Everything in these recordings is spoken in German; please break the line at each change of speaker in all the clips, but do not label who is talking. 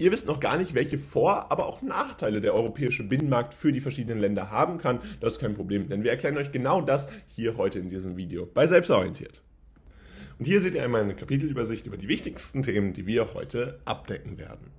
Ihr wisst noch gar nicht, welche Vor-, aber auch Nachteile der europäische Binnenmarkt für die verschiedenen Länder haben kann. Das ist kein Problem, denn wir erklären euch genau das hier heute in diesem Video bei Selbstorientiert. Und hier seht ihr einmal eine Kapitelübersicht über die wichtigsten Themen, die wir heute abdecken werden.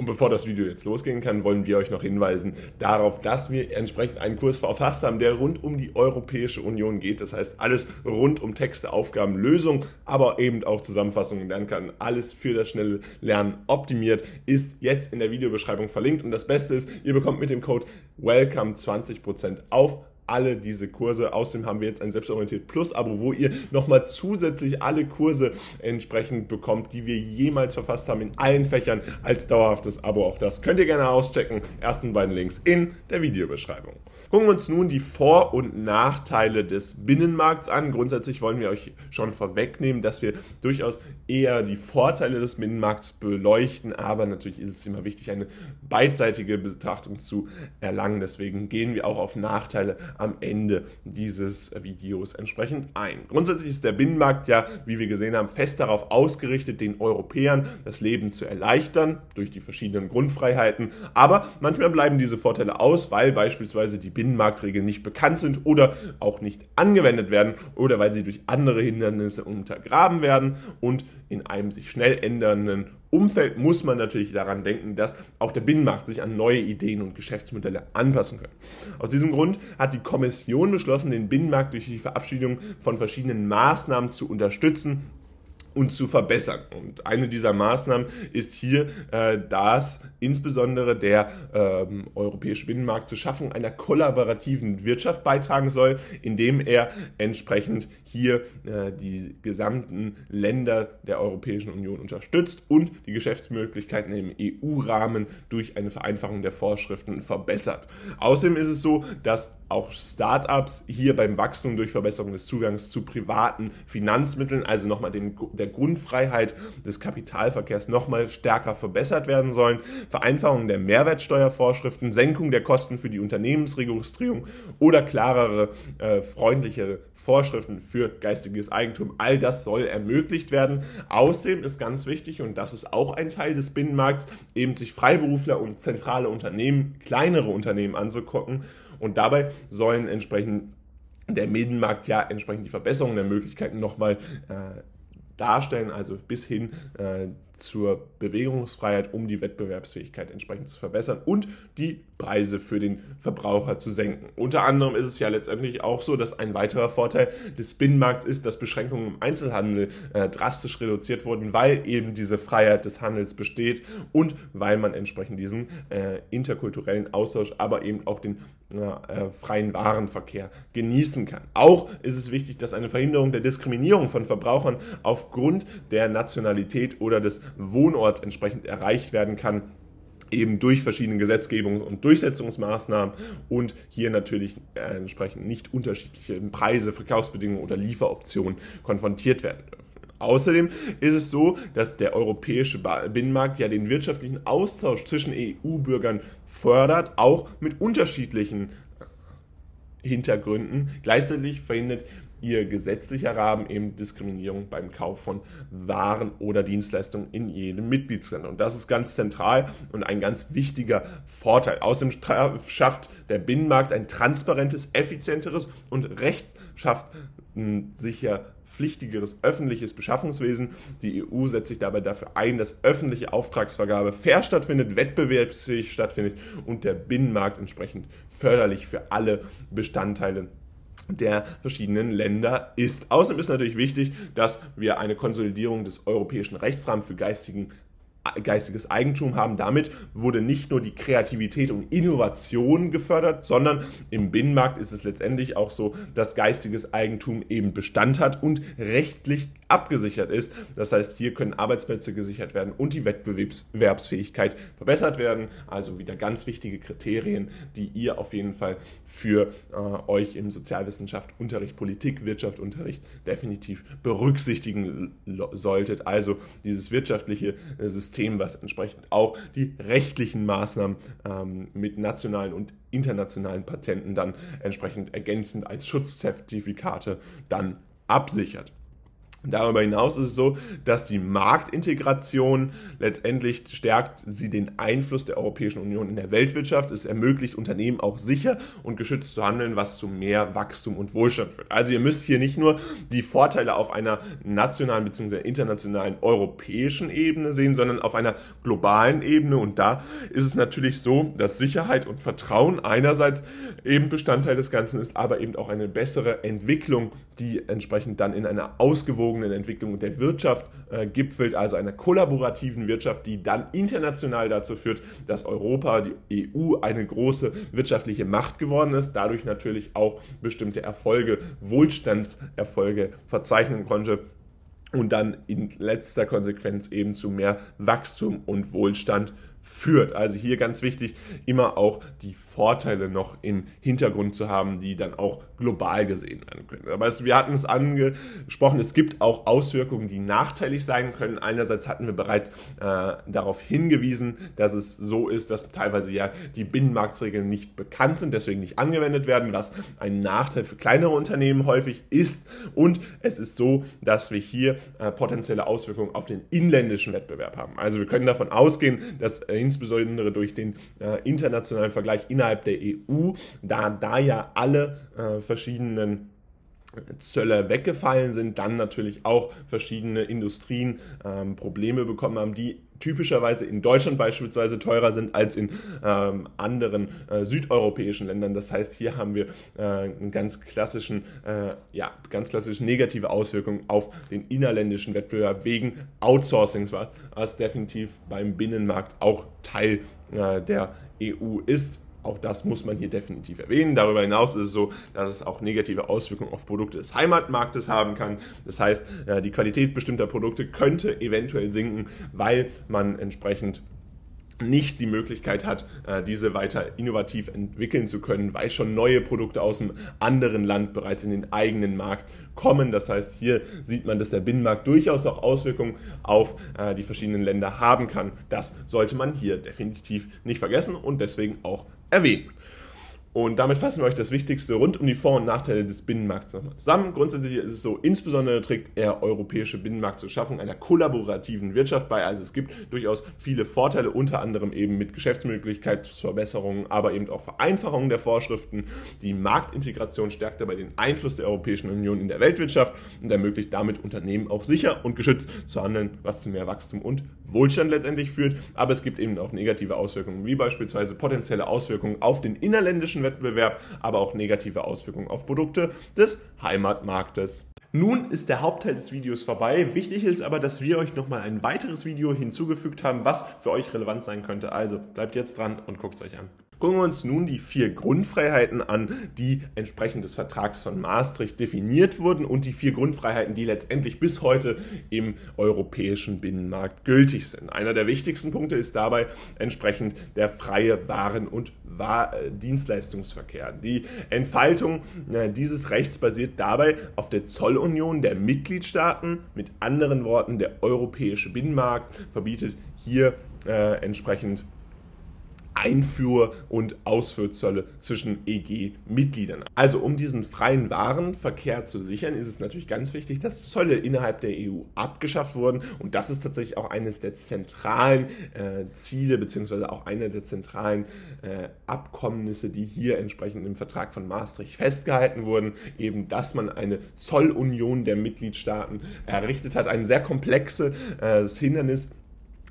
Und bevor das Video jetzt losgehen kann, wollen wir euch noch hinweisen darauf, dass wir entsprechend einen Kurs verfasst haben, der rund um die Europäische Union geht. Das heißt, alles rund um Texte, Aufgaben, Lösungen, aber eben auch Zusammenfassungen lernen kann. Alles für das schnelle Lernen optimiert ist jetzt in der Videobeschreibung verlinkt. Und das Beste ist, ihr bekommt mit dem Code WELCOME 20% auf alle diese Kurse. Außerdem haben wir jetzt ein Selbstorientiert Plus-Abo, wo ihr nochmal zusätzlich alle Kurse entsprechend bekommt, die wir jemals verfasst haben in allen Fächern als dauerhaftes Abo. Auch das könnt ihr gerne auschecken. Ersten beiden Links in der Videobeschreibung. Gucken wir uns nun die Vor- und Nachteile des Binnenmarkts an. Grundsätzlich wollen wir euch schon vorwegnehmen, dass wir durchaus eher die Vorteile des Binnenmarkts beleuchten, aber natürlich ist es immer wichtig, eine beidseitige Betrachtung zu erlangen. Deswegen gehen wir auch auf Nachteile am Ende dieses Videos entsprechend ein. Grundsätzlich ist der Binnenmarkt ja, wie wir gesehen haben, fest darauf ausgerichtet, den Europäern das Leben zu erleichtern durch die verschiedenen Grundfreiheiten. Aber manchmal bleiben diese Vorteile aus, weil beispielsweise die Binnenmarktregeln nicht bekannt sind oder auch nicht angewendet werden oder weil sie durch andere Hindernisse untergraben werden und in einem sich schnell ändernden Umfeld muss man natürlich daran denken, dass auch der Binnenmarkt sich an neue Ideen und Geschäftsmodelle anpassen kann. Aus diesem Grund hat die Kommission beschlossen, den Binnenmarkt durch die Verabschiedung von verschiedenen Maßnahmen zu unterstützen und zu verbessern. Und eine dieser Maßnahmen ist hier, äh, dass insbesondere der ähm, europäische Binnenmarkt zur Schaffung einer kollaborativen Wirtschaft beitragen soll, indem er entsprechend hier äh, die gesamten Länder der Europäischen Union unterstützt und die Geschäftsmöglichkeiten im EU-Rahmen durch eine Vereinfachung der Vorschriften verbessert. Außerdem ist es so, dass auch Startups hier beim Wachstum durch Verbesserung des Zugangs zu privaten Finanzmitteln, also nochmal dem, der Grundfreiheit des Kapitalverkehrs nochmal stärker verbessert werden sollen. Vereinfachung der Mehrwertsteuervorschriften, Senkung der Kosten für die Unternehmensregistrierung oder klarere, äh, freundlichere Vorschriften für geistiges Eigentum. All das soll ermöglicht werden. Außerdem ist ganz wichtig, und das ist auch ein Teil des Binnenmarkts, eben sich Freiberufler und zentrale Unternehmen, kleinere Unternehmen anzugucken und dabei sollen entsprechend der Binnenmarkt ja entsprechend die Verbesserung der Möglichkeiten nochmal äh, darstellen, also bis hin äh, zur Bewegungsfreiheit, um die Wettbewerbsfähigkeit entsprechend zu verbessern und die Preise für den Verbraucher zu senken. Unter anderem ist es ja letztendlich auch so, dass ein weiterer Vorteil des Binnenmarkts ist, dass Beschränkungen im Einzelhandel äh, drastisch reduziert wurden, weil eben diese Freiheit des Handels besteht und weil man entsprechend diesen äh, interkulturellen Austausch, aber eben auch den äh, freien Warenverkehr genießen kann. Auch ist es wichtig, dass eine Verhinderung der Diskriminierung von Verbrauchern aufgrund der Nationalität oder des Wohnorts entsprechend erreicht werden kann eben durch verschiedene Gesetzgebungs- und Durchsetzungsmaßnahmen und hier natürlich entsprechend nicht unterschiedliche Preise, Verkaufsbedingungen oder Lieferoptionen konfrontiert werden dürfen. Außerdem ist es so, dass der europäische Binnenmarkt ja den wirtschaftlichen Austausch zwischen EU-Bürgern fördert, auch mit unterschiedlichen Hintergründen. Gleichzeitig verhindert ihr gesetzlicher Rahmen eben Diskriminierung beim Kauf von Waren oder Dienstleistungen in jedem Mitgliedsland. Und das ist ganz zentral und ein ganz wichtiger Vorteil. Außerdem schafft der Binnenmarkt ein transparentes, effizienteres und rechtsschaffensicher pflichtigeres öffentliches Beschaffungswesen. Die EU setzt sich dabei dafür ein, dass öffentliche Auftragsvergabe fair stattfindet, wettbewerbsfähig stattfindet und der Binnenmarkt entsprechend förderlich für alle Bestandteile der verschiedenen Länder ist. Außerdem ist natürlich wichtig, dass wir eine Konsolidierung des europäischen Rechtsrahmens für geistigen geistiges Eigentum haben. Damit wurde nicht nur die Kreativität und Innovation gefördert, sondern im Binnenmarkt ist es letztendlich auch so, dass geistiges Eigentum eben Bestand hat und rechtlich abgesichert ist. Das heißt, hier können Arbeitsplätze gesichert werden und die Wettbewerbsfähigkeit verbessert werden. Also wieder ganz wichtige Kriterien, die ihr auf jeden Fall für äh, euch im Sozialwissenschaft, Unterricht, Politik, Wirtschaftsunterricht definitiv berücksichtigen solltet. Also dieses wirtschaftliche äh, System, was entsprechend auch die rechtlichen Maßnahmen ähm, mit nationalen und internationalen Patenten dann entsprechend ergänzend als Schutzzertifikate dann absichert. Darüber hinaus ist es so, dass die Marktintegration letztendlich stärkt sie den Einfluss der Europäischen Union in der Weltwirtschaft. Es ermöglicht Unternehmen auch sicher und geschützt zu handeln, was zu mehr Wachstum und Wohlstand führt. Also ihr müsst hier nicht nur die Vorteile auf einer nationalen bzw. internationalen europäischen Ebene sehen, sondern auf einer globalen Ebene. Und da ist es natürlich so, dass Sicherheit und Vertrauen einerseits eben Bestandteil des Ganzen ist, aber eben auch eine bessere Entwicklung, die entsprechend dann in einer ausgewogenen ausgewogenen Entwicklung der Wirtschaft äh, gipfelt, also einer kollaborativen Wirtschaft, die dann international dazu führt, dass Europa, die EU, eine große wirtschaftliche Macht geworden ist, dadurch natürlich auch bestimmte Erfolge, Wohlstandserfolge verzeichnen konnte und dann in letzter Konsequenz eben zu mehr Wachstum und Wohlstand führt. Also hier ganz wichtig, immer auch die Vorteile noch im Hintergrund zu haben, die dann auch global gesehen werden können. Aber es, wir hatten es angesprochen, es gibt auch Auswirkungen, die nachteilig sein können. Einerseits hatten wir bereits äh, darauf hingewiesen, dass es so ist, dass teilweise ja die Binnenmarktregeln nicht bekannt sind, deswegen nicht angewendet werden, was ein Nachteil für kleinere Unternehmen häufig ist. Und es ist so, dass wir hier äh, potenzielle Auswirkungen auf den inländischen Wettbewerb haben. Also wir können davon ausgehen, dass äh, insbesondere durch den äh, internationalen Vergleich innerhalb der EU, da da ja alle äh, verschiedenen Zölle weggefallen sind, dann natürlich auch verschiedene Industrien ähm, Probleme bekommen haben, die typischerweise in Deutschland beispielsweise teurer sind als in ähm, anderen äh, südeuropäischen Ländern. Das heißt, hier haben wir äh, einen ganz klassischen, äh, ja, ganz klassische negative Auswirkungen auf den innerländischen Wettbewerb wegen Outsourcings, was definitiv beim Binnenmarkt auch Teil äh, der EU ist. Auch das muss man hier definitiv erwähnen. Darüber hinaus ist es so, dass es auch negative Auswirkungen auf Produkte des Heimatmarktes haben kann. Das heißt, äh, die Qualität bestimmter Produkte könnte eventuell sinken, weil man entsprechend nicht die Möglichkeit hat, äh, diese weiter innovativ entwickeln zu können, weil schon neue Produkte aus einem anderen Land bereits in den eigenen Markt kommen. Das heißt, hier sieht man, dass der Binnenmarkt durchaus auch Auswirkungen auf äh, die verschiedenen Länder haben kann. Das sollte man hier definitiv nicht vergessen und deswegen auch erwähnen. Und damit fassen wir euch das Wichtigste rund um die Vor- und Nachteile des Binnenmarkts nochmal zusammen. Grundsätzlich ist es so, insbesondere trägt er europäische Binnenmarkt zur Schaffung einer kollaborativen Wirtschaft bei. Also es gibt durchaus viele Vorteile, unter anderem eben mit Geschäftsmöglichkeitsverbesserungen, aber eben auch Vereinfachungen der Vorschriften. Die Marktintegration stärkt dabei den Einfluss der Europäischen Union in der Weltwirtschaft und ermöglicht damit Unternehmen auch sicher und geschützt zu handeln, was zu mehr Wachstum und Wohlstand letztendlich führt. Aber es gibt eben auch negative Auswirkungen, wie beispielsweise potenzielle Auswirkungen auf den innerländischen Wettbewerb, aber auch negative Auswirkungen auf Produkte des Heimatmarktes. Nun ist der Hauptteil des Videos vorbei. Wichtig ist aber, dass wir euch nochmal ein weiteres Video hinzugefügt haben, was für euch relevant sein könnte. Also bleibt jetzt dran und guckt es euch an. Gucken wir uns nun die vier Grundfreiheiten an, die entsprechend des Vertrags von Maastricht definiert wurden und die vier Grundfreiheiten, die letztendlich bis heute im europäischen Binnenmarkt gültig sind. Einer der wichtigsten Punkte ist dabei entsprechend der freie Waren- und Dienstleistungsverkehr. Die Entfaltung äh, dieses Rechts basiert dabei auf der Zollunion der Mitgliedstaaten. Mit anderen Worten, der europäische Binnenmarkt verbietet hier äh, entsprechend Einfuhr- und Ausfuhrzölle zwischen EG-Mitgliedern. Also um diesen freien Warenverkehr zu sichern, ist es natürlich ganz wichtig, dass Zölle innerhalb der EU abgeschafft wurden. Und das ist tatsächlich auch eines der zentralen äh, Ziele, beziehungsweise auch einer der zentralen äh, Abkommnisse, die hier entsprechend im Vertrag von Maastricht festgehalten wurden. Eben, dass man eine Zollunion der Mitgliedstaaten errichtet hat. Ein sehr komplexes äh, Hindernis,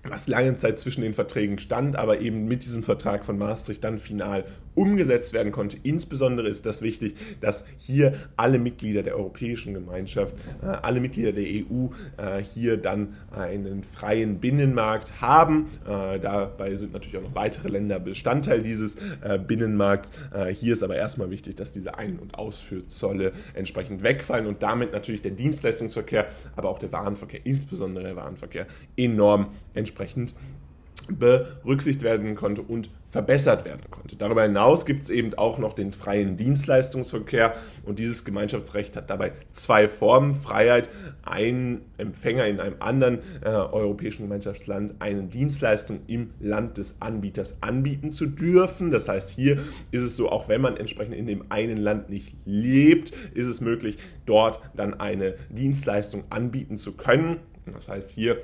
was lange Zeit zwischen den Verträgen stand, aber eben mit diesem Vertrag von Maastricht dann final umgesetzt werden konnte. Insbesondere ist das wichtig, dass hier alle Mitglieder der Europäischen Gemeinschaft, äh, alle Mitglieder der EU äh, hier dann einen freien Binnenmarkt haben. Äh, dabei sind natürlich auch noch weitere Länder Bestandteil dieses äh, Binnenmarkts. Äh, hier ist aber erstmal wichtig, dass diese Ein- und Ausführzölle entsprechend wegfallen und damit natürlich der Dienstleistungsverkehr, aber auch der Warenverkehr, insbesondere der Warenverkehr, enorm entsprechend berücksichtigt werden konnte und verbessert werden konnte. Darüber hinaus gibt es eben auch noch den freien Dienstleistungsverkehr und dieses Gemeinschaftsrecht hat dabei zwei Formen. Freiheit, ein Empfänger in einem anderen äh, europäischen Gemeinschaftsland eine Dienstleistung im Land des Anbieters anbieten zu dürfen. Das heißt, hier ist es so, auch wenn man entsprechend in dem einen Land nicht lebt, ist es möglich, dort dann eine Dienstleistung anbieten zu können. Das heißt, hier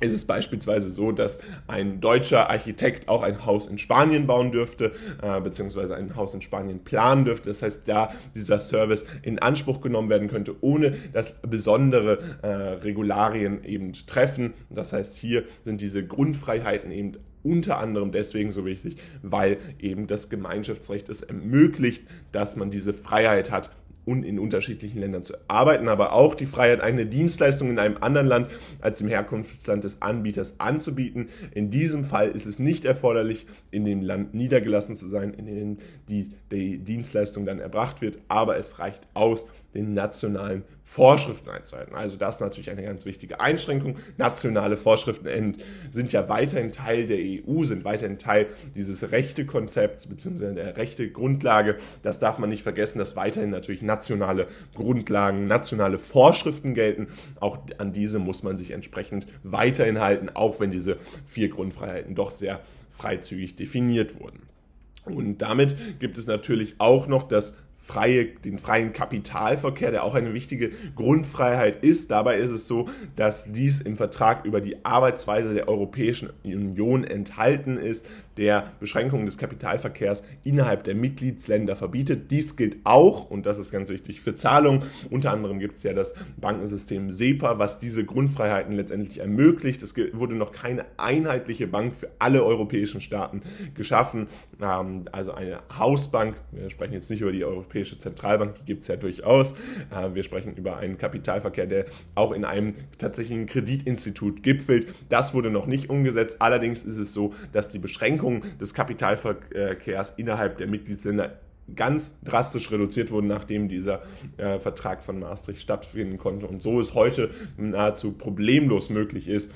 ist es beispielsweise so, dass ein deutscher Architekt auch ein Haus in Spanien bauen dürfte, äh, beziehungsweise ein Haus in Spanien planen dürfte. Das heißt, da dieser Service in Anspruch genommen werden könnte, ohne dass besondere äh, Regularien eben treffen. Das heißt, hier sind diese Grundfreiheiten eben unter anderem deswegen so wichtig, weil eben das Gemeinschaftsrecht es ermöglicht, dass man diese Freiheit hat, und in unterschiedlichen Ländern zu arbeiten, aber auch die Freiheit, eine Dienstleistung in einem anderen Land als im Herkunftsland des Anbieters anzubieten. In diesem Fall ist es nicht erforderlich, in dem Land niedergelassen zu sein, in dem die, die Dienstleistung dann erbracht wird, aber es reicht aus, den nationalen Vorschriften einzuhalten. Also das ist natürlich eine ganz wichtige Einschränkung. Nationale Vorschriften sind ja weiterhin Teil der EU, sind weiterhin Teil dieses Rechtekonzepts bzw. der rechte Grundlage. Das darf man nicht vergessen, dass weiterhin natürlich nationale Grundlagen, nationale Vorschriften gelten. Auch an diese muss man sich entsprechend weiterhin halten, auch wenn diese vier Grundfreiheiten doch sehr freizügig definiert wurden. Und damit gibt es natürlich auch noch das freie, den freien Kapitalverkehr, der auch eine wichtige Grundfreiheit ist. Dabei ist es so, dass dies im Vertrag über die Arbeitsweise der Europäischen Union enthalten ist, der Beschränkungen des Kapitalverkehrs innerhalb der Mitgliedsländer verbietet. Dies gilt auch, und das ist ganz wichtig, für Zahlungen. Unter anderem gibt es ja das Bankensystem SEPA, was diese Grundfreiheiten letztendlich ermöglicht. Es wurde noch keine einheitliche Bank für alle europäischen Staaten geschaffen. Ähm, also eine Hausbank, wir sprechen jetzt nicht über die Europäische Europäische Zentralbank, die gibt es ja durchaus. Äh, wir sprechen über einen Kapitalverkehr, der auch in einem tatsächlichen Kreditinstitut gipfelt. Das wurde noch nicht umgesetzt. Allerdings ist es so, dass die Beschränkungen des Kapitalverkehrs innerhalb der Mitgliedsländer ganz drastisch reduziert wurden, nachdem dieser äh, Vertrag von Maastricht stattfinden konnte. Und so es heute nahezu problemlos möglich ist,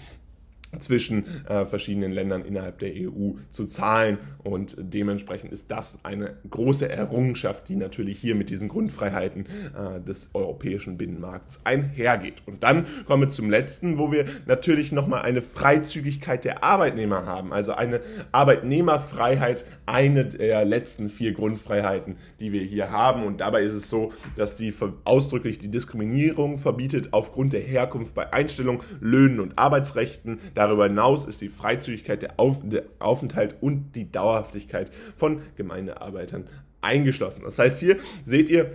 zwischen äh, verschiedenen Ländern innerhalb der EU zu zahlen. Und dementsprechend ist das eine große Errungenschaft, die natürlich hier mit diesen Grundfreiheiten äh, des europäischen Binnenmarkts einhergeht. Und dann kommen wir zum letzten, wo wir natürlich nochmal eine Freizügigkeit der Arbeitnehmer haben. Also eine Arbeitnehmerfreiheit, eine der letzten vier Grundfreiheiten, die wir hier haben. Und dabei ist es so, dass die ausdrücklich die Diskriminierung verbietet aufgrund der Herkunft bei Einstellung, Löhnen und Arbeitsrechten. Darüber hinaus ist die Freizügigkeit der, Auf der Aufenthalt und die Dauerhaftigkeit von Gemeindearbeitern eingeschlossen. Das heißt, hier seht ihr,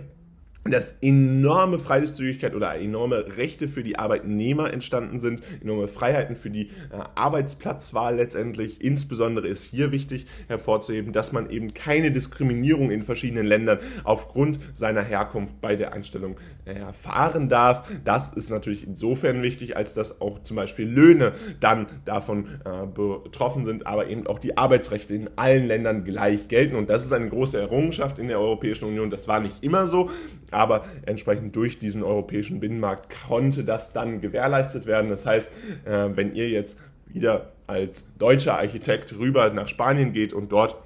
dass enorme Freizügigkeit oder enorme Rechte für die Arbeitnehmer entstanden sind, enorme Freiheiten für die äh, Arbeitsplatzwahl letztendlich. Insbesondere ist hier wichtig hervorzuheben, dass man eben keine Diskriminierung in verschiedenen Ländern aufgrund seiner Herkunft bei der Einstellung äh, erfahren darf. Das ist natürlich insofern wichtig, als dass auch zum Beispiel Löhne dann davon äh, betroffen sind, aber eben auch die Arbeitsrechte in allen Ländern gleich gelten. Und das ist eine große Errungenschaft in der Europäischen Union. Das war nicht immer so aber entsprechend durch diesen europäischen Binnenmarkt konnte das dann gewährleistet werden. Das heißt, äh, wenn ihr jetzt wieder als deutscher Architekt rüber nach Spanien geht und dort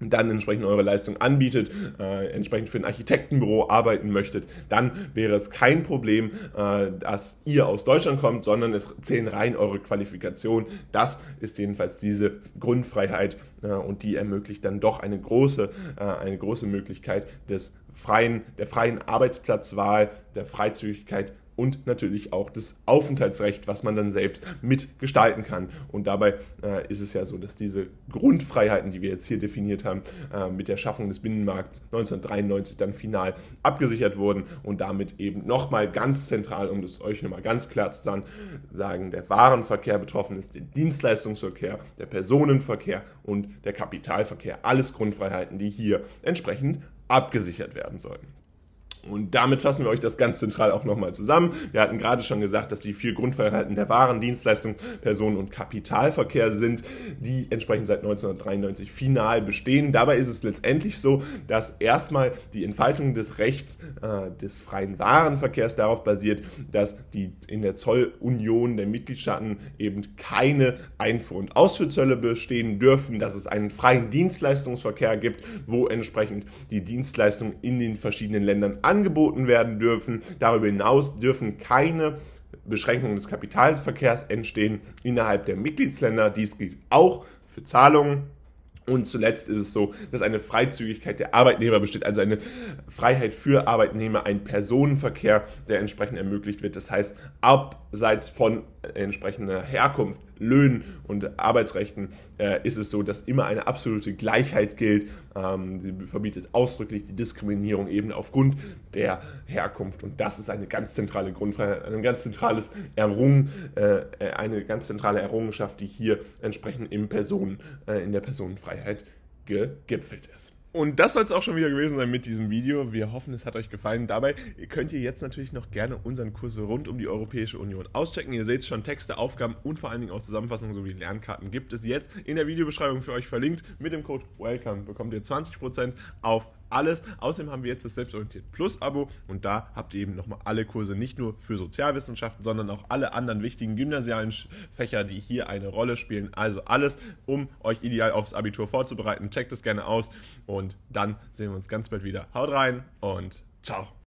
dann entsprechend eure Leistung anbietet, äh, entsprechend für ein Architektenbüro arbeiten möchtet, dann wäre es kein Problem, äh, dass ihr aus Deutschland kommt, sondern es zählen rein eure Qualifikation. Das ist jedenfalls diese Grundfreiheit äh, und die ermöglicht dann doch eine große, äh, eine große Möglichkeit des freien, der freien Arbeitsplatzwahl, der Freizügigkeit und natürlich auch das Aufenthaltsrecht, was man dann selbst mitgestalten kann. Und dabei äh, ist es ja so, dass diese Grundfreiheiten, die wir jetzt hier definiert haben, äh, mit der Schaffung des Binnenmarkts 1993 dann final abgesichert wurden und damit eben nochmal ganz zentral, um das euch nochmal ganz klar zu sagen, der Warenverkehr betroffen ist, der Dienstleistungsverkehr, der Personenverkehr und der Kapitalverkehr. Alles Grundfreiheiten, die hier entsprechend abgesichert werden sollen. Und damit fassen wir euch das ganz zentral auch nochmal zusammen. Wir hatten gerade schon gesagt, dass die vier Grundfreiheiten der Waren, Dienstleistung, Personen- und Kapitalverkehr sind, die entsprechend seit 1993 final bestehen. Dabei ist es letztendlich so, dass erstmal die Entfaltung des Rechts äh, des freien Warenverkehrs darauf basiert, dass die in der Zollunion der Mitgliedstaaten eben keine Einfuhr- und Ausfuhrzölle bestehen dürfen, dass es einen freien Dienstleistungsverkehr gibt, wo entsprechend die Dienstleistungen in den verschiedenen Ländern angeboten werden dürfen. Darüber hinaus dürfen keine Beschränkungen des Kapitalverkehrs entstehen innerhalb der Mitgliedsländer. Dies gilt auch für Zahlungen und zuletzt ist es so, dass eine Freizügigkeit der Arbeitnehmer besteht, also eine Freiheit für Arbeitnehmer, ein Personenverkehr, der entsprechend ermöglicht wird. Das heißt, abseits von entsprechender Herkunft, Löhnen und Arbeitsrechten äh, ist es so, dass immer eine absolute Gleichheit gilt. Ähm, sie verbietet ausdrücklich die Diskriminierung eben aufgrund der Herkunft. Und das ist eine ganz zentrale Grundfreiheit, ein ganz zentrales Errungen, äh, eine ganz zentrale Errungenschaft, die hier entsprechend im Personen, äh, in der Personenfreiheit gegipfelt ist. Und das soll es auch schon wieder gewesen sein mit diesem Video. Wir hoffen, es hat euch gefallen. Dabei könnt ihr jetzt natürlich noch gerne unseren Kurs rund um die Europäische Union auschecken. Ihr seht schon, Texte, Aufgaben und vor allen Dingen auch Zusammenfassungen sowie Lernkarten gibt es jetzt in der Videobeschreibung für euch verlinkt. Mit dem Code WELCOME bekommt ihr 20% auf alles. Außerdem haben wir jetzt das Selbstorientiert Plus Abo und da habt ihr eben nochmal alle Kurse, nicht nur für Sozialwissenschaften, sondern auch alle anderen wichtigen gymnasialen Fächer, die hier eine Rolle spielen. Also alles, um euch ideal aufs Abitur vorzubereiten. Checkt es gerne aus und dann sehen wir uns ganz bald wieder. Haut rein und ciao.